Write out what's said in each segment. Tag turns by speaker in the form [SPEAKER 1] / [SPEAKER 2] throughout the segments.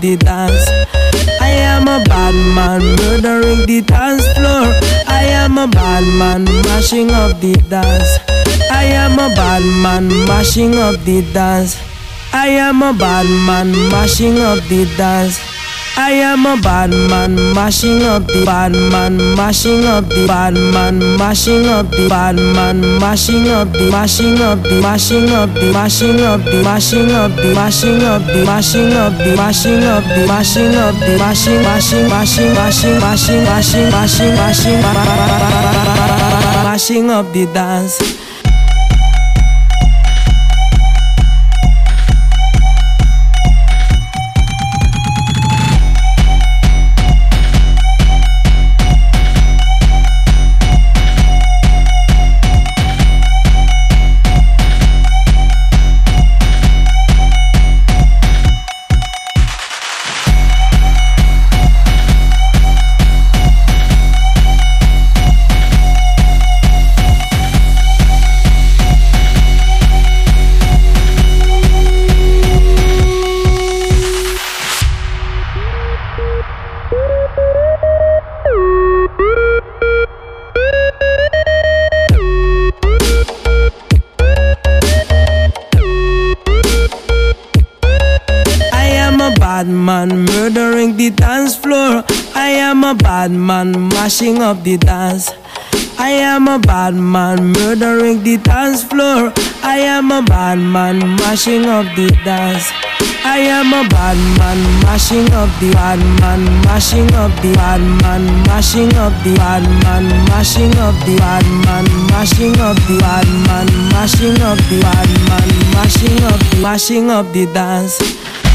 [SPEAKER 1] the dance. I am a bad man, murdering the dance floor. I am a bad man, mashing up the dance. I am a bad man, mashing up the dance. I am a bad man, mashing up the dance. I am a bad man, mashing up the bad man, mashing up the bad man, mashing up the bad man, mashing up the mashing up the mashing up the mashing up the mashing up the mashing up the mashing up the mashing up the mashing up the mashing mashing mashing mashing mashing mashing mashing mashing mashing up the dance. Mashing up the dance. I am a bad man, murdering the dance floor. I am a bad man, mashing up the dance. I am a bad man, mashing up the bad man, mashing up the bad man, mashing up the bad man, mashing up the bad man, mashing up the bad man, mashing up the bad man, mashing up the mashing up the dance.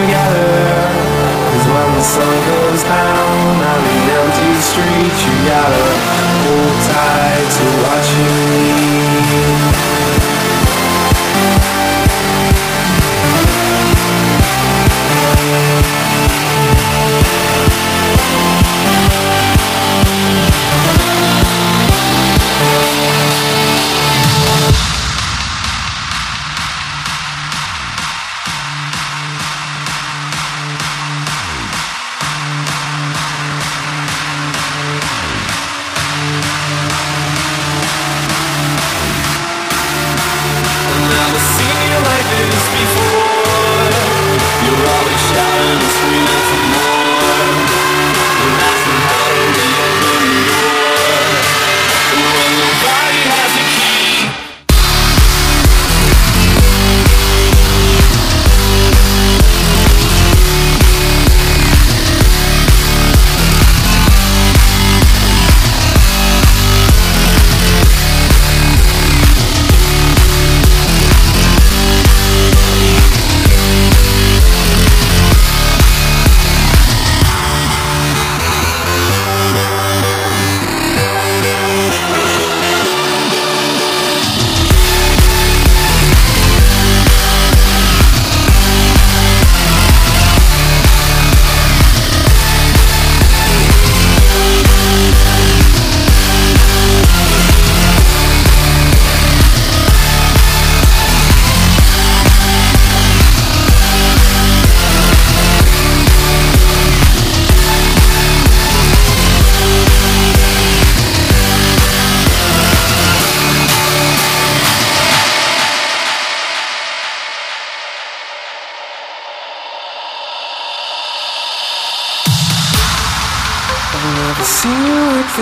[SPEAKER 2] Together. Cause when the sun goes down on the empty street, you gotta hold tight to what you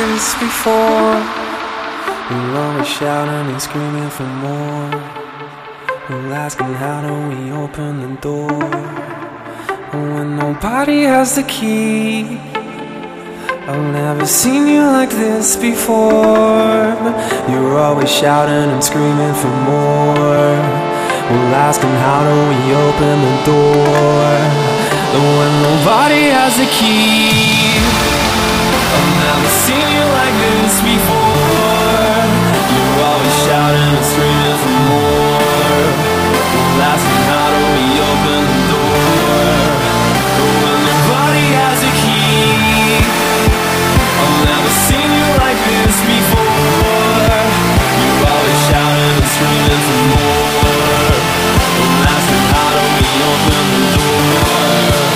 [SPEAKER 2] this before. We're always shouting and screaming for more. We're asking how do we open the door when nobody has the key. I've never seen you like this before. You're always shouting and screaming for more. We're asking how do we open the door when nobody has the key. Screaming for more. The more. Asking how do open the door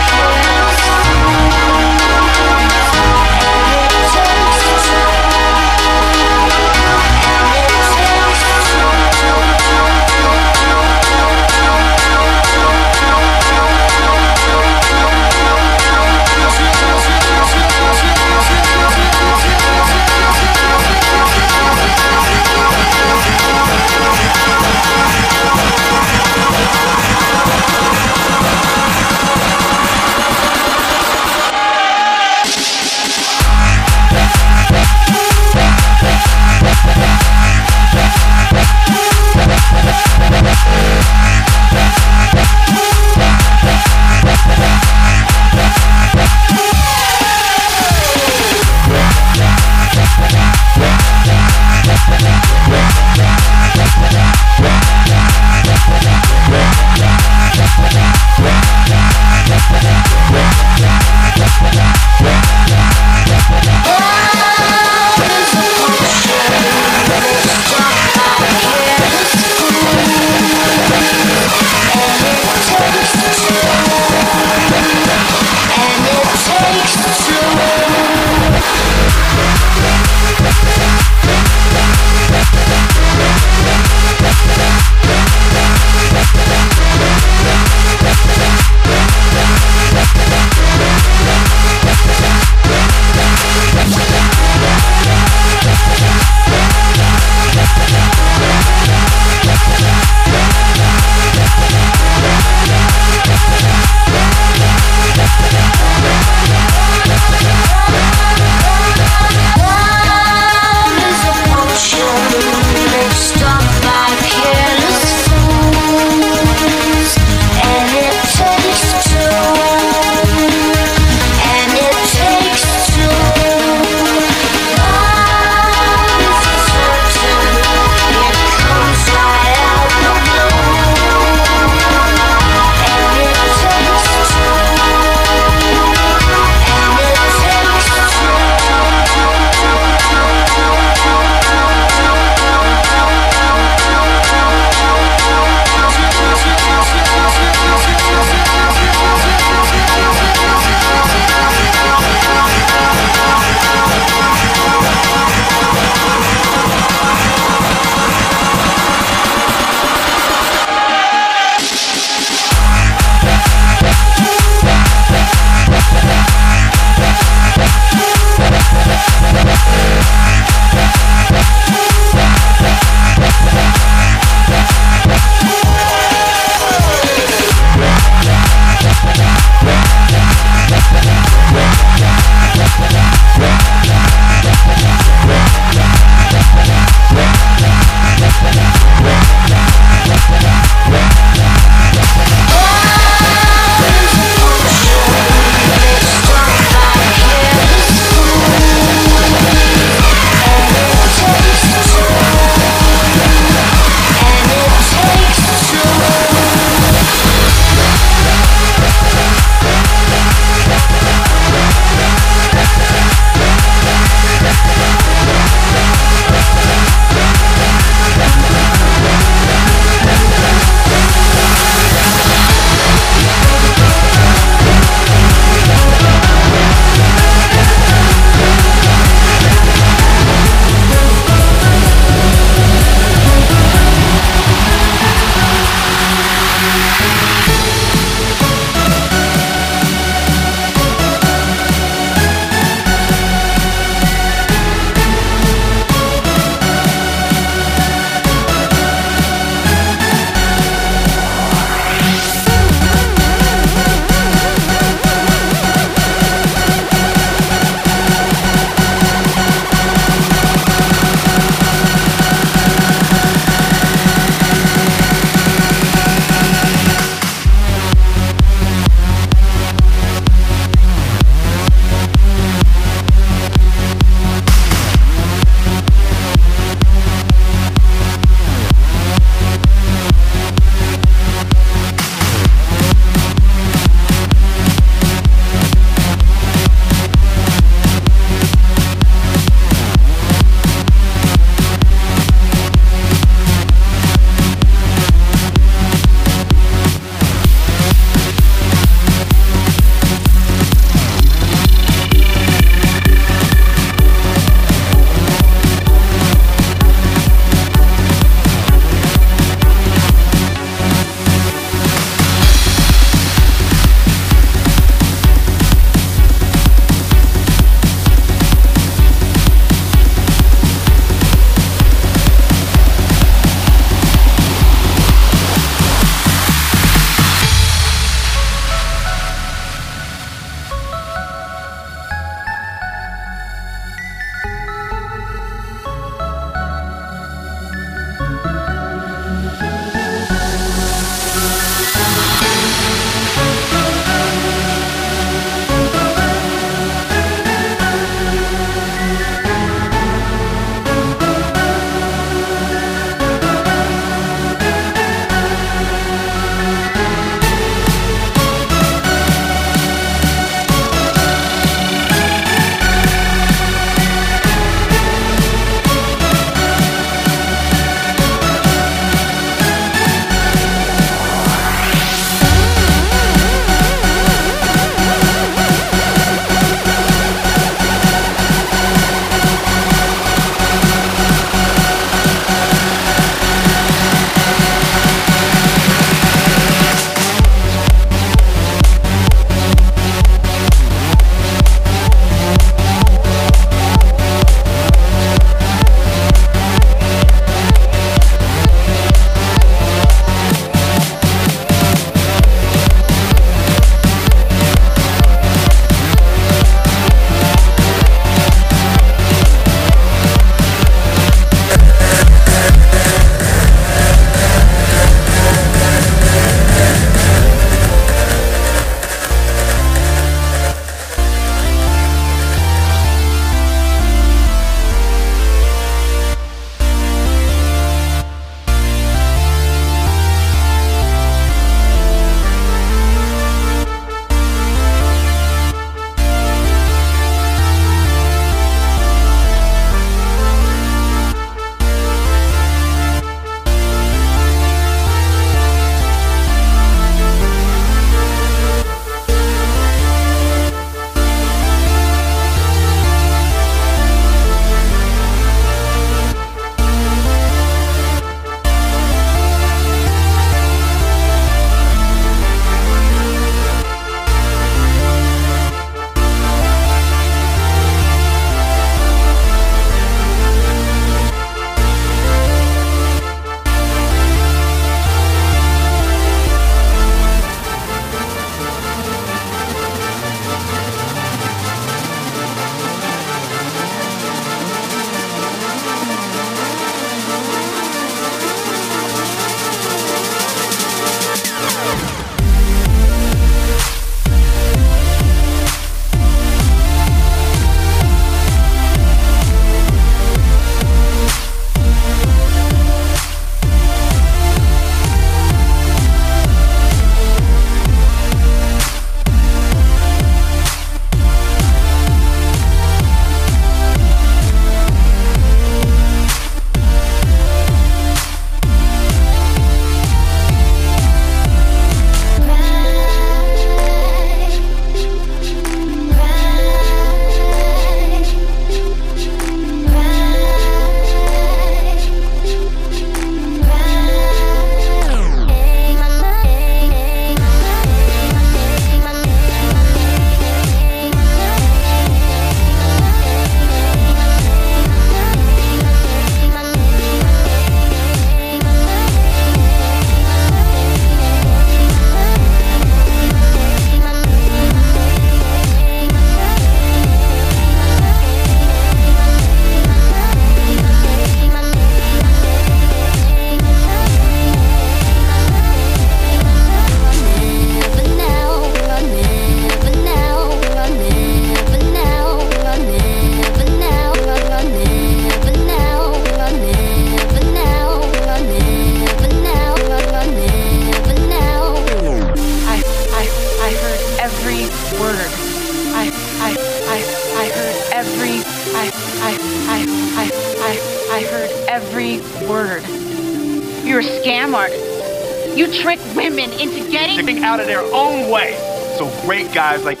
[SPEAKER 3] guys like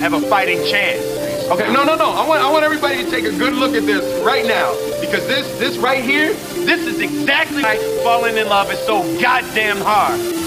[SPEAKER 3] have a fighting chance.
[SPEAKER 4] Okay, no, no, no. I want, I want everybody to take a good look at this right now because this, this right here,
[SPEAKER 3] This is exactly why falling in love is so goddamn hard.